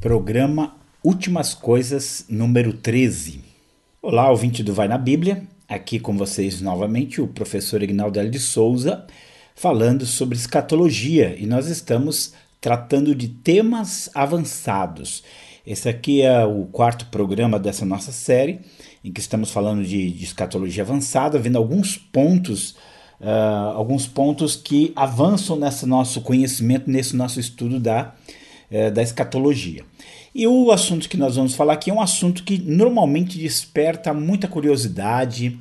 Programa Últimas Coisas, número 13. Olá, ouvinte do Vai na Bíblia. Aqui com vocês novamente o professor Ignaldo L. de Souza, falando sobre escatologia. E nós estamos tratando de temas avançados. Esse aqui é o quarto programa dessa nossa série, em que estamos falando de, de escatologia avançada, vendo alguns pontos uh, alguns pontos que avançam nesse nosso conhecimento, nesse nosso estudo da, uh, da escatologia. E o assunto que nós vamos falar aqui é um assunto que normalmente desperta muita curiosidade,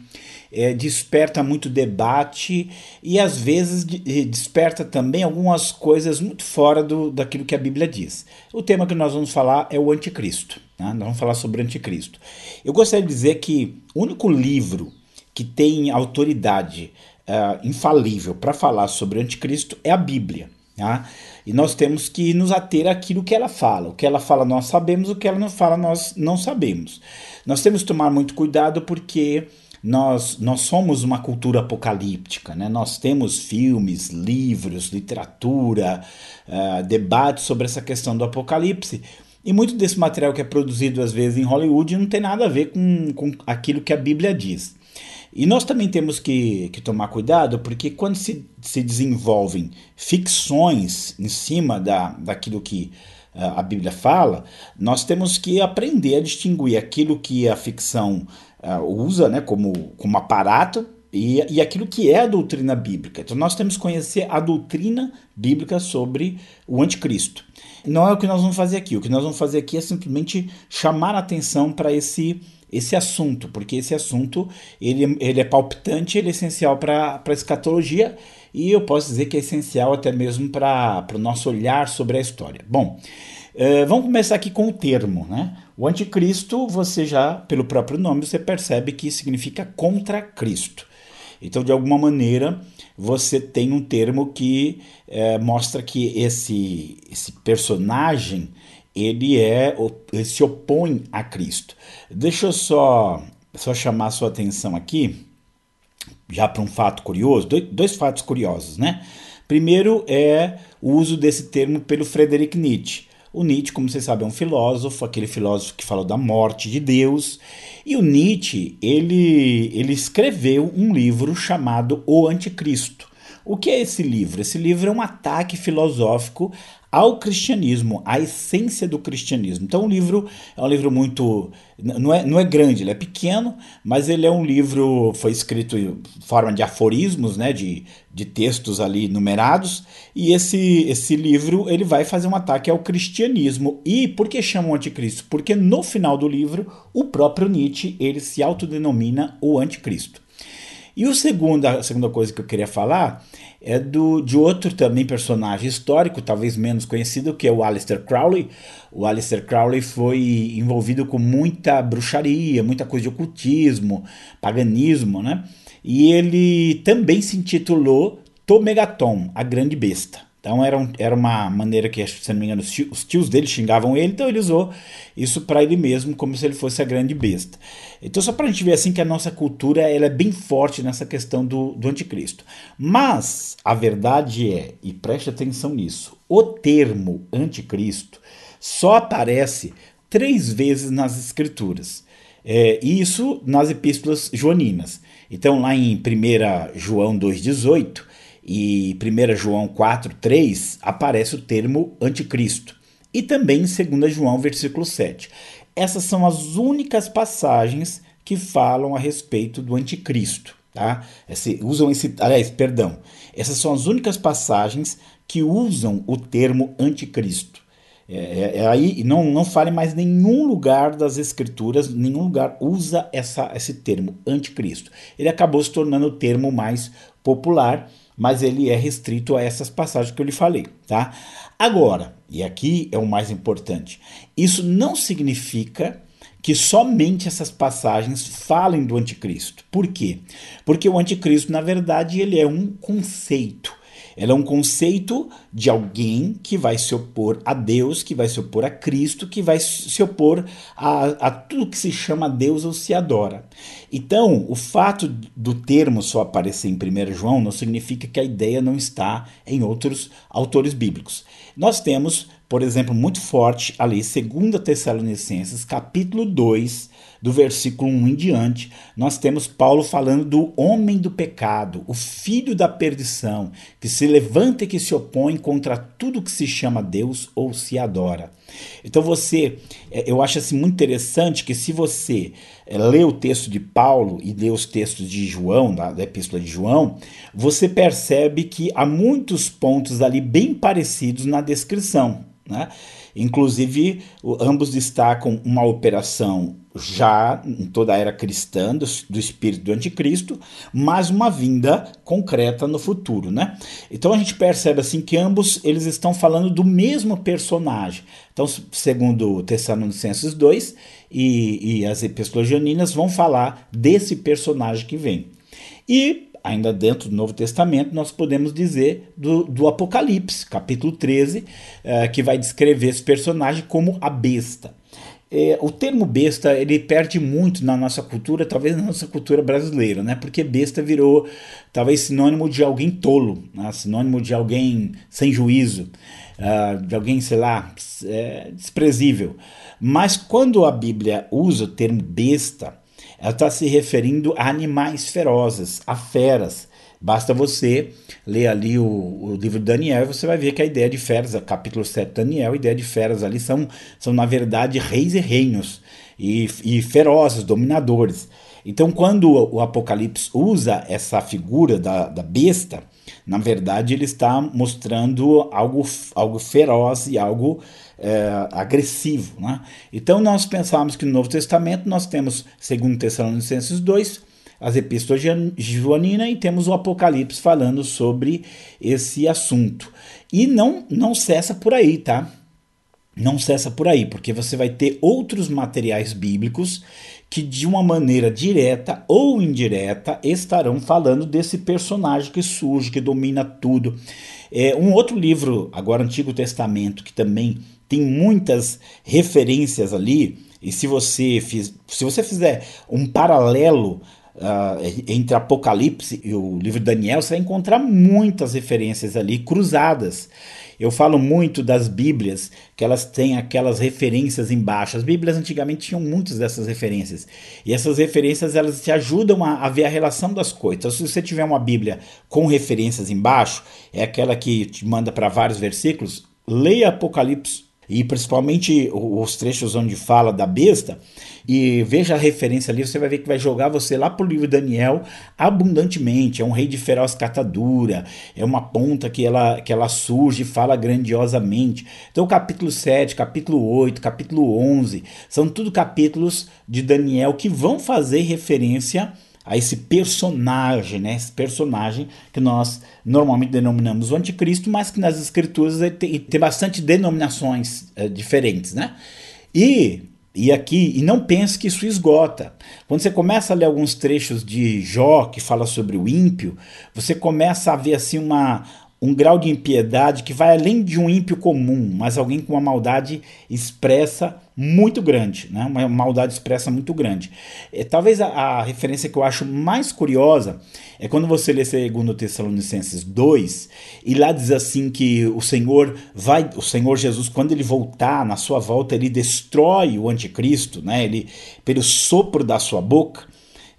é, desperta muito debate e às vezes desperta também algumas coisas muito fora do, daquilo que a Bíblia diz. O tema que nós vamos falar é o anticristo. Né? Nós vamos falar sobre o anticristo. Eu gostaria de dizer que o único livro que tem autoridade uh, infalível para falar sobre o anticristo é a Bíblia. Tá? E nós temos que nos ater àquilo que ela fala. O que ela fala nós sabemos, o que ela não fala nós não sabemos. Nós temos que tomar muito cuidado porque nós, nós somos uma cultura apocalíptica, né? nós temos filmes, livros, literatura, uh, debates sobre essa questão do apocalipse. E muito desse material que é produzido às vezes em Hollywood não tem nada a ver com, com aquilo que a Bíblia diz. E nós também temos que, que tomar cuidado, porque quando se, se desenvolvem ficções em cima da, daquilo que uh, a Bíblia fala, nós temos que aprender a distinguir aquilo que a ficção uh, usa né, como, como aparato e, e aquilo que é a doutrina bíblica. Então nós temos que conhecer a doutrina bíblica sobre o anticristo. Não é o que nós vamos fazer aqui. O que nós vamos fazer aqui é simplesmente chamar a atenção para esse esse assunto, porque esse assunto ele, ele é palpitante, ele é essencial para a escatologia e eu posso dizer que é essencial até mesmo para o nosso olhar sobre a história. Bom, uh, vamos começar aqui com o termo, né? O anticristo, você já, pelo próprio nome, você percebe que significa contra Cristo. Então, de alguma maneira, você tem um termo que uh, mostra que esse, esse personagem ele é ele se opõe a Cristo. Deixa eu só só chamar sua atenção aqui já para um fato curioso, dois, dois fatos curiosos, né? Primeiro é o uso desse termo pelo Friedrich Nietzsche. O Nietzsche, como vocês sabem, é um filósofo, aquele filósofo que falou da morte de Deus. E o Nietzsche, ele, ele escreveu um livro chamado O Anticristo. O que é esse livro? Esse livro é um ataque filosófico ao cristianismo, à essência do cristianismo. Então, o livro é um livro muito. Não é, não é grande, ele é pequeno, mas ele é um livro. Foi escrito em forma de aforismos, né, de, de textos ali numerados. E esse, esse livro ele vai fazer um ataque ao cristianismo. E por que chama o anticristo? Porque no final do livro, o próprio Nietzsche ele se autodenomina o anticristo. E o segundo, a segunda coisa que eu queria falar é do, de outro também personagem histórico, talvez menos conhecido, que é o Aleister Crowley. O Aleister Crowley foi envolvido com muita bruxaria, muita coisa de ocultismo, paganismo, né? E ele também se intitulou Tomegaton, a Grande Besta. Então era, um, era uma maneira que, se não me engano, os tios dele xingavam ele, então ele usou isso para ele mesmo, como se ele fosse a grande besta. Então, só para a gente ver assim que a nossa cultura ela é bem forte nessa questão do, do anticristo. Mas a verdade é, e preste atenção nisso, o termo anticristo só aparece três vezes nas escrituras. É, isso nas epístolas joaninas. Então, lá em 1 João 2,18 e 1 João 4, 3 aparece o termo anticristo. E também em 2 João, versículo 7. Essas são as únicas passagens que falam a respeito do anticristo. Tá? Esse, usam esse. Aliás, perdão. Essas são as únicas passagens que usam o termo anticristo. É, é, é, aí não, não fale mais nenhum lugar das escrituras, nenhum lugar usa essa, esse termo anticristo. Ele acabou se tornando o termo mais popular mas ele é restrito a essas passagens que eu lhe falei, tá? Agora, e aqui é o mais importante, isso não significa que somente essas passagens falem do anticristo. Por quê? Porque o anticristo, na verdade, ele é um conceito. Ela é um conceito de alguém que vai se opor a Deus, que vai se opor a Cristo, que vai se opor a, a tudo que se chama Deus ou se adora. Então, o fato do termo só aparecer em 1 João não significa que a ideia não está em outros autores bíblicos. Nós temos por exemplo, muito forte ali, 2 Tessalonicenses, capítulo 2, do versículo 1 em diante, nós temos Paulo falando do homem do pecado, o filho da perdição, que se levanta e que se opõe contra tudo que se chama Deus ou se adora. Então você, é, eu acho assim muito interessante que se você é, lê o texto de Paulo e lê os textos de João, da, da epístola de João, você percebe que há muitos pontos ali bem parecidos na descrição. Né? Inclusive, ambos destacam uma operação já em toda a era cristã do, do, espírito do anticristo, mas uma vinda concreta no futuro, né? Então a gente percebe assim que ambos eles estão falando do mesmo personagem. Então, segundo Tessalonicenses 2 e, e as epístolas janinas vão falar desse personagem que vem. E ainda dentro do Novo Testamento, nós podemos dizer do, do Apocalipse, capítulo 13, é, que vai descrever esse personagem como a besta. É, o termo besta ele perde muito na nossa cultura, talvez na nossa cultura brasileira, né? Porque besta virou talvez sinônimo de alguém tolo, né? sinônimo de alguém sem juízo, uh, de alguém, sei lá, é, desprezível. Mas quando a Bíblia usa o termo besta, ela está se referindo a animais ferozes, a feras. Basta você ler ali o, o, livro de Daniel e você vai ver que a ideia de feras, capítulo 7 de Daniel, a ideia de feras ali são, são na verdade, reis e reinos, e, e ferozes, dominadores. Então, quando o Apocalipse usa essa figura da, da besta, na verdade ele está mostrando algo, algo feroz e algo é, agressivo. Né? Então nós pensamos que no Novo Testamento nós temos, segundo Tessalonicenses 2, as epístolas Joanina e temos o Apocalipse falando sobre esse assunto. E não, não cessa por aí, tá? Não cessa por aí, porque você vai ter outros materiais bíblicos que, de uma maneira direta ou indireta, estarão falando desse personagem que surge, que domina tudo. É, um outro livro, agora Antigo Testamento, que também tem muitas referências ali, e se você, fiz, se você fizer um paralelo uh, entre Apocalipse e o livro de Daniel, você vai encontrar muitas referências ali cruzadas. Eu falo muito das Bíblias, que elas têm aquelas referências embaixo. As Bíblias antigamente tinham muitas dessas referências. E essas referências elas te ajudam a, a ver a relação das coisas. Então, se você tiver uma Bíblia com referências embaixo, é aquela que te manda para vários versículos, leia Apocalipse e principalmente os trechos onde fala da besta, e veja a referência ali, você vai ver que vai jogar você lá para o livro Daniel abundantemente. É um rei de feroz catadura, é uma ponta que ela, que ela surge e fala grandiosamente. Então, capítulo 7, capítulo 8, capítulo 11, são tudo capítulos de Daniel que vão fazer referência a esse personagem, né? Esse personagem que nós normalmente denominamos o anticristo, mas que nas escrituras tem, tem bastante denominações é, diferentes, né? E e aqui, e não pense que isso esgota. Quando você começa a ler alguns trechos de Jó que fala sobre o ímpio, você começa a ver assim uma, um grau de impiedade que vai além de um ímpio comum, mas alguém com uma maldade expressa muito grande, né? uma maldade expressa muito grande. É, talvez a, a, referência que eu acho mais curiosa é quando você lê 2 Tessalonicenses 2 e lá diz assim que o Senhor vai, o Senhor Jesus, quando ele voltar, na sua volta, ele destrói o anticristo, né? ele, pelo sopro da sua boca.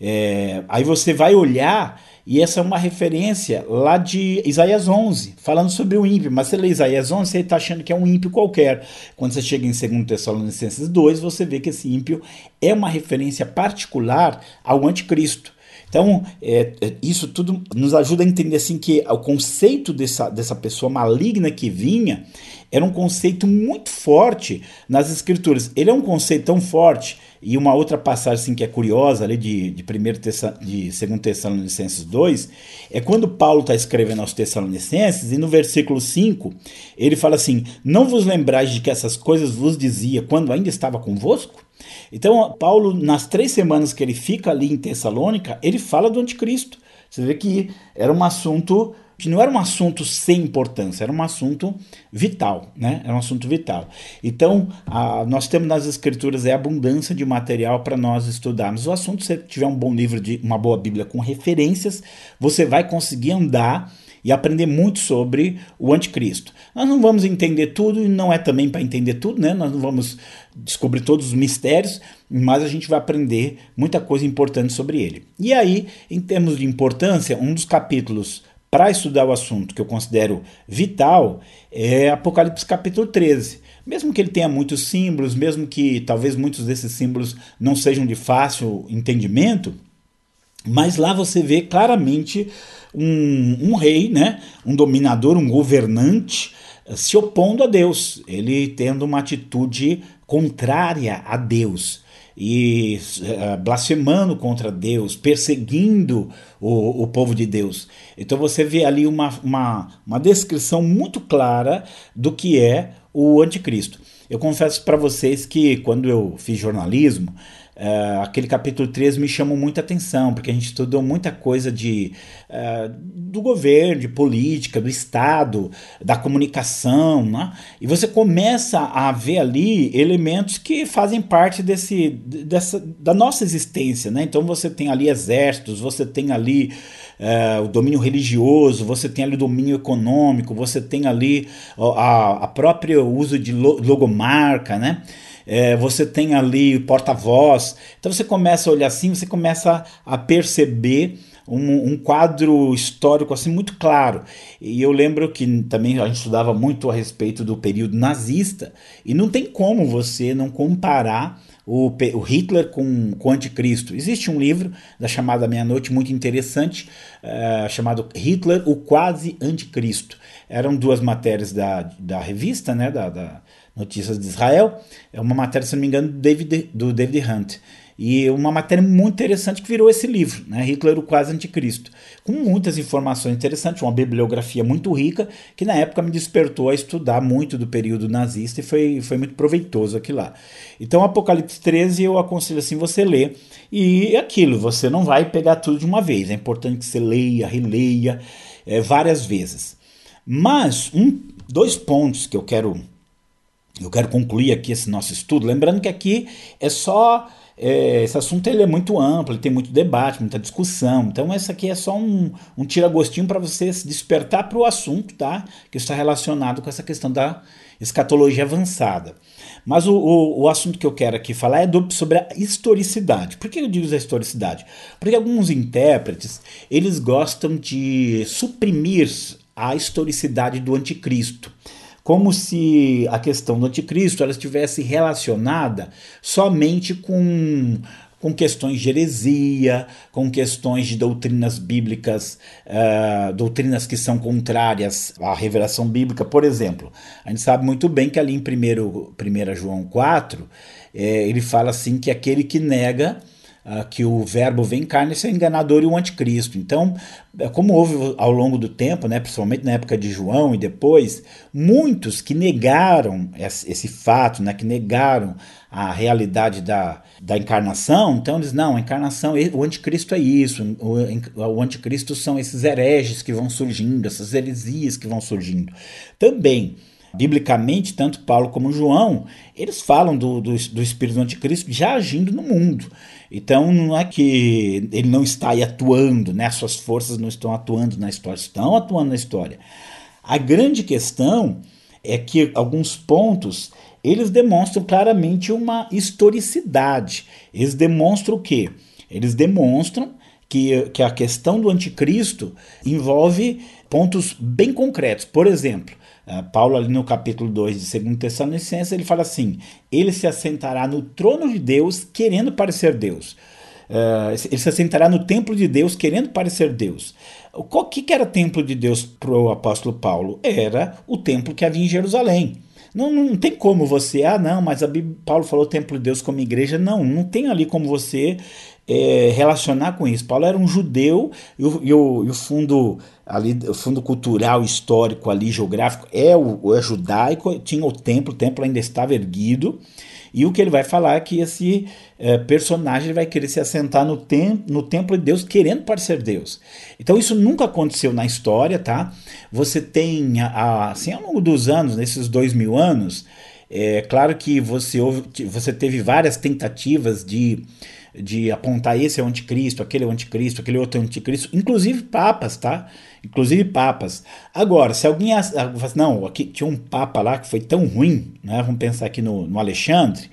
É, aí você vai olhar e essa é uma referência lá de Isaías 11, falando sobre o ímpio. Mas você lê Isaías 11, você está achando que é um ímpio qualquer. Quando você chega em 2 Tessalonicenses 2, você vê que esse ímpio é uma referência particular ao anticristo. Então, é, é, isso tudo nos ajuda a entender assim que o conceito dessa, dessa pessoa maligna que vinha era um conceito muito forte nas escrituras. Ele é um conceito tão forte e uma outra passagem assim, que é curiosa ali de, de, primeiro Tessa, de 2 Tessalonicenses 2 é quando Paulo está escrevendo aos Tessalonicenses e no versículo 5 ele fala assim: Não vos lembrais de que essas coisas vos dizia quando ainda estava convosco? Então, Paulo, nas três semanas que ele fica ali em Tessalônica, ele fala do anticristo. Você vê que era um assunto que não era um assunto sem importância, era um assunto vital, né? Era um assunto vital. Então, a, nós temos nas escrituras é abundância de material para nós estudarmos. O assunto, se você tiver um bom livro de uma boa Bíblia com referências, você vai conseguir andar e aprender muito sobre o anticristo. Nós não vamos entender tudo e não é também para entender tudo, né? Nós não vamos descobrir todos os mistérios, mas a gente vai aprender muita coisa importante sobre ele. E aí, em termos de importância, um dos capítulos para estudar o assunto que eu considero vital é Apocalipse capítulo 13. Mesmo que ele tenha muitos símbolos, mesmo que talvez muitos desses símbolos não sejam de fácil entendimento, mas lá você vê claramente um, um rei, né, um dominador, um governante eh, se opondo a Deus, ele tendo uma atitude contrária a Deus e uh, blasfemando contra Deus, perseguindo o, o povo de Deus. Então você vê ali uma, uma, uma descrição muito clara do que é o anticristo. Eu confesso para vocês que quando eu fiz jornalismo, Uh, aquele capítulo 3 me chamou muita atenção, porque a gente estudou muita coisa de, uh, do governo, de política, do Estado, da comunicação, né? e você começa a ver ali elementos que fazem parte desse, dessa, da nossa existência. Né? Então você tem ali exércitos, você tem ali uh, o domínio religioso, você tem ali o domínio econômico, você tem ali a, a própria uso de logomarca, né? É, você tem ali porta-voz. Então você começa a olhar assim, você começa a perceber um, um, quadro histórico assim muito claro. E eu lembro que também a gente estudava muito a respeito do período nazista, e não tem como você não comparar o, Hitler com, com o Anticristo. Existe um livro da chamada Meia-Noite muito interessante, uh, chamado Hitler, o Quase Anticristo. Eram duas matérias da, da revista, né, da, da Notícias de Israel. É uma matéria, se não me engano, do David, do David Hunt. E uma matéria muito interessante que virou esse livro, né? Hitler, o quase anticristo. Com muitas informações interessantes, uma bibliografia muito rica, que na época me despertou a estudar muito do período nazista e foi, foi muito proveitoso aqui lá. Então, Apocalipse 13 eu aconselho assim você ler. E aquilo, você não vai pegar tudo de uma vez. É importante que você leia, releia é, várias vezes. Mas um, dois pontos que eu quero eu quero concluir aqui esse nosso estudo, lembrando que aqui é só. É, esse assunto ele é muito amplo, tem muito debate, muita discussão. Então, esse aqui é só um, um tira-gostinho para você se despertar para o assunto, tá? Que está relacionado com essa questão da escatologia avançada. Mas o, o, o, assunto que eu quero aqui falar é do, sobre a historicidade. Por que eu digo a historicidade? Porque alguns intérpretes eles gostam de suprimir a historicidade do anticristo como se a questão do anticristo ela estivesse relacionada somente com com questões de heresia, com questões de doutrinas bíblicas, uh, doutrinas que são contrárias à revelação bíblica. Por exemplo, a gente sabe muito bem que ali em 1 João 4, eh, ele fala assim que aquele que nega que o verbo vem em carne, é enganador e o anticristo. Então, é como houve ao longo do tempo, né, principalmente na época de João e depois, muitos que negaram esse, esse fato, né, que negaram a realidade da, da encarnação, então eles, não, a encarnação, o anticristo é isso, o, o anticristo são esses hereges que vão surgindo, essas heresias que vão surgindo. Também, biblicamente, tanto Paulo como João, eles falam do, do, do espírito do anticristo já agindo no mundo. Então não é que ele não está aí atuando, né? suas forças não estão atuando na história, estão atuando na história. A grande questão é que alguns pontos eles demonstram claramente uma historicidade. Eles demonstram o quê? Eles demonstram que, que a questão do anticristo envolve pontos bem concretos. Por exemplo, Paulo, ali no capítulo 2 de 2 Tessalonicenses, ele fala assim: ele se assentará no trono de Deus querendo parecer Deus. Uh, ele se assentará no templo de Deus querendo parecer Deus. O que, que era templo de Deus para o apóstolo Paulo? Era o templo que havia em Jerusalém. Não, não tem como você, ah, não, mas a Bíblia, Paulo falou templo de Deus como igreja. Não, não tem ali como você é, relacionar com isso. Paulo era um judeu e o, e o, e o fundo ali, o fundo cultural, histórico ali, geográfico é o é judaico, tinha o templo, o templo ainda estava erguido. E o que ele vai falar é que esse é, personagem vai querer se assentar no, tem, no templo de Deus, querendo parecer Deus. Então isso nunca aconteceu na história, tá? Você tem, assim, ao longo dos anos, nesses dois mil anos, É claro que você, você teve várias tentativas de, de apontar esse é o anticristo, aquele é o anticristo, aquele outro é o anticristo, inclusive papas, tá? Inclusive papas. Agora, se alguém. Não, aqui tinha um papa lá que foi tão ruim, né? Vamos pensar aqui no, no Alexandre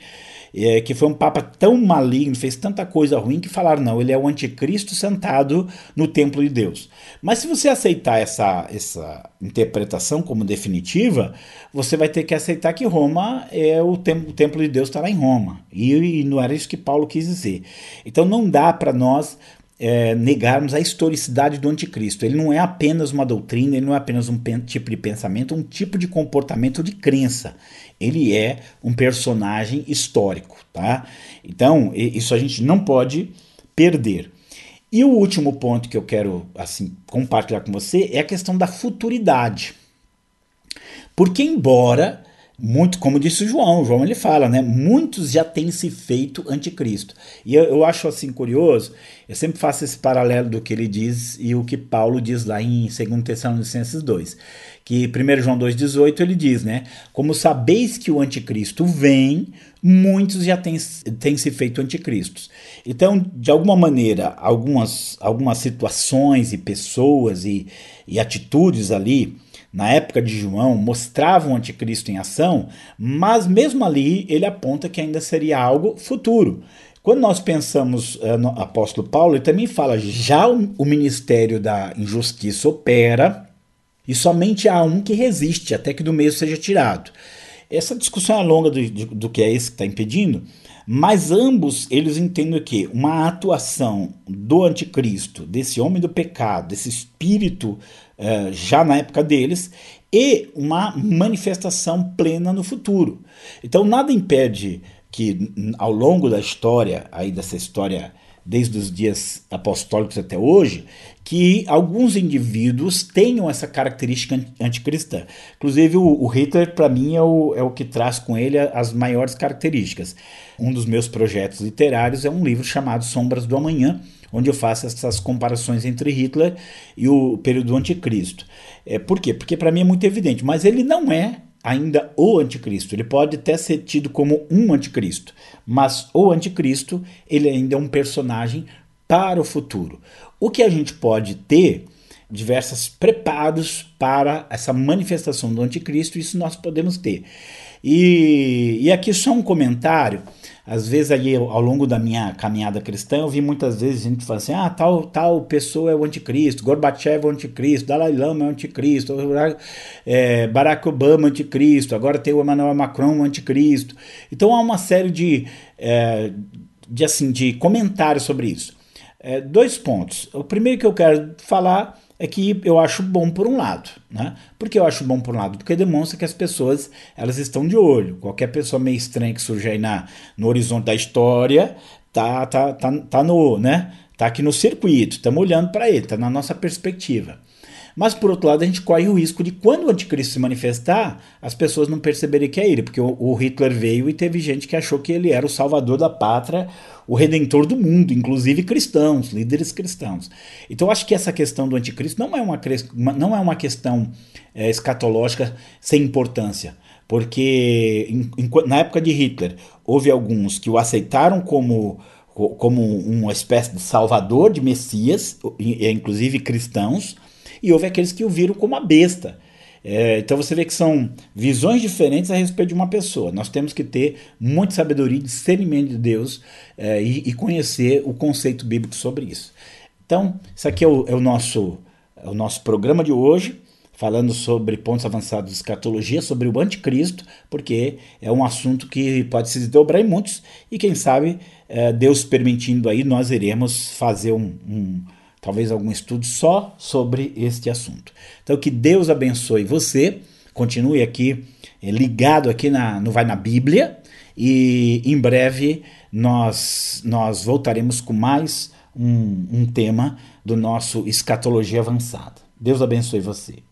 é, que foi um papa tão maligno, fez tanta coisa ruim que falaram, não, ele é o anticristo sentado no templo de Deus. Mas se você aceitar essa, essa interpretação como definitiva, você vai ter que aceitar que Roma é o, tem, o templo de Deus está lá em Roma. E, e não era isso que Paulo quis dizer. Então não dá para nós é, negarmos a historicidade do anticristo. Ele não é apenas uma doutrina, ele não é apenas um tipo de pensamento, um tipo de comportamento de crença. Ele é um personagem histórico, tá? Então, isso a gente não pode perder. E o último ponto que eu quero assim compartilhar com você é a questão da futuridade. Porque embora muito, como disse o João, o João ele fala, né? Muitos já têm se feito anticristo. E eu, eu acho assim curioso, eu sempre faço esse paralelo do que ele diz e o que Paulo diz lá em 2 Tessalonicenses 2. Que 1 João 2,18 ele diz, né? Como sabeis que o anticristo vem, muitos já têm, têm se feito anticristos. Então, de alguma maneira, algumas, algumas situações e pessoas e, e atitudes ali na época de João, mostravam o anticristo em ação, mas mesmo ali ele aponta que ainda seria algo futuro. Quando nós pensamos uh, no apóstolo Paulo, ele também fala: já o, o ministério da injustiça opera e somente há um que resiste até que do meio seja tirado. Essa discussão é longa do, do, do que é esse que está impedindo, mas ambos eles entendem que uma atuação do anticristo, desse homem do pecado, desse espírito uh, já na época deles, e uma manifestação plena no futuro. Então nada impede que ao longo da história, aí dessa história desde os dias apostólicos até hoje, que alguns indivíduos tenham essa característica anticristã. Inclusive, o, o Hitler, para mim, é o, é o que traz com ele as maiores características. Um dos meus projetos literários é um livro chamado Sombras do Amanhã, onde eu faço essas comparações entre Hitler e o período do anticristo. É, por quê? Porque para mim é muito evidente, mas ele não é ainda o anticristo. Ele pode até ser tido como um anticristo, mas o anticristo ele ainda é um personagem para o futuro. O que a gente pode ter diversos preparos para essa manifestação do anticristo, isso nós podemos ter. E, e aqui só um comentário. Às vezes aí ao longo da minha caminhada cristã, eu vi muitas vezes gente falando assim: ah, tal, tal pessoa é o anticristo, Gorbachev é o anticristo, Dalai Lama é o anticristo, é, Barack Obama é o anticristo, agora tem o Emmanuel Macron o anticristo. Então há uma série de, é, de, assim, de comentários sobre isso. É, dois pontos. O primeiro que eu quero falar é que eu acho bom por um lado, né? Por que eu acho bom por um lado? Porque demonstra que as pessoas elas estão de olho. Qualquer pessoa meio estranha que surge aí na, no horizonte da história tá, tá, tá, tá no, né? Tá aqui no circuito, estamos olhando para ele, tá na nossa perspectiva. Mas, por outro lado, a gente corre o risco de, quando o anticristo se manifestar, as pessoas não perceberem que é ele, porque o, Hitler veio e teve gente que achou que ele era o salvador da pátria, o redentor do mundo, inclusive cristãos, líderes cristãos. Então, acho que essa questão do anticristo não é uma, não é uma questão é, escatológica sem importância porque em, em, na época de Hitler houve alguns que o aceitaram como, como uma espécie de salvador, de Messias, inclusive cristãos, e houve aqueles que o viram como a besta. É, então você vê que são visões diferentes a respeito de uma pessoa. Nós temos que ter muita sabedoria e discernimento de Deus é, e, e, conhecer o conceito bíblico sobre isso. Então, isso aqui é o, é o, nosso, é o nosso programa de hoje, falando sobre pontos avançados de escatologia, sobre o anticristo, porque é um assunto que pode se desdobrar em muitos, e quem sabe, é, Deus permitindo aí, nós iremos fazer um, um talvez algum estudo só sobre este assunto. Então que Deus abençoe você, continue aqui eh, ligado aqui na, no Vai na Bíblia e em breve nós, nós voltaremos com mais um, um tema do nosso Escatologia Avançada. Deus abençoe você.